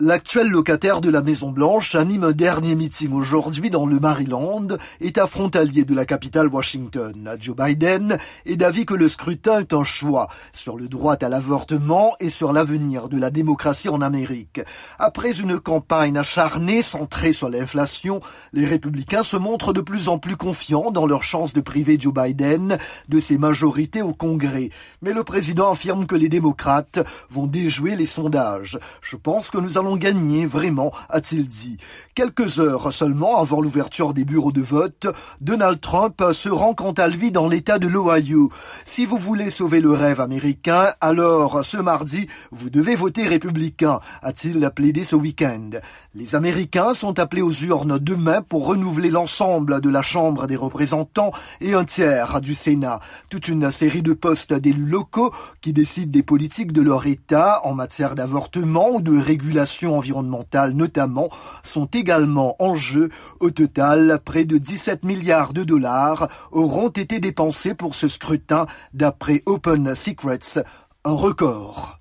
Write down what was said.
L'actuel locataire de la Maison Blanche anime un dernier meeting aujourd'hui dans le Maryland, état frontalier de la capitale Washington. Joe Biden est d'avis que le scrutin est un choix sur le droit à l'avortement et sur l'avenir de la démocratie en Amérique. Après une campagne acharnée centrée sur l'inflation, les républicains se montrent de plus en plus confiants dans leur chance de priver Joe Biden de ses majorités au Congrès. Mais le président affirme que les démocrates vont déjouer les sondages. Je pense que nous allons gagner vraiment, a-t-il dit. Quelques heures seulement avant l'ouverture des bureaux de vote, Donald Trump se rend quant à lui dans l'État de l'Ohio. Si vous voulez sauver le rêve américain, alors ce mardi, vous devez voter républicain, a-t-il plaidé ce week-end. Les Américains sont appelés aux urnes demain pour renouveler l'ensemble de la Chambre des représentants et un tiers du Sénat. Toute une série de postes d'élus locaux qui décident des politiques de leur État en matière d'avortement ou de régulation environnementales notamment sont également en jeu. Au total, près de 17 milliards de dollars auront été dépensés pour ce scrutin d'après Open Secrets, un record.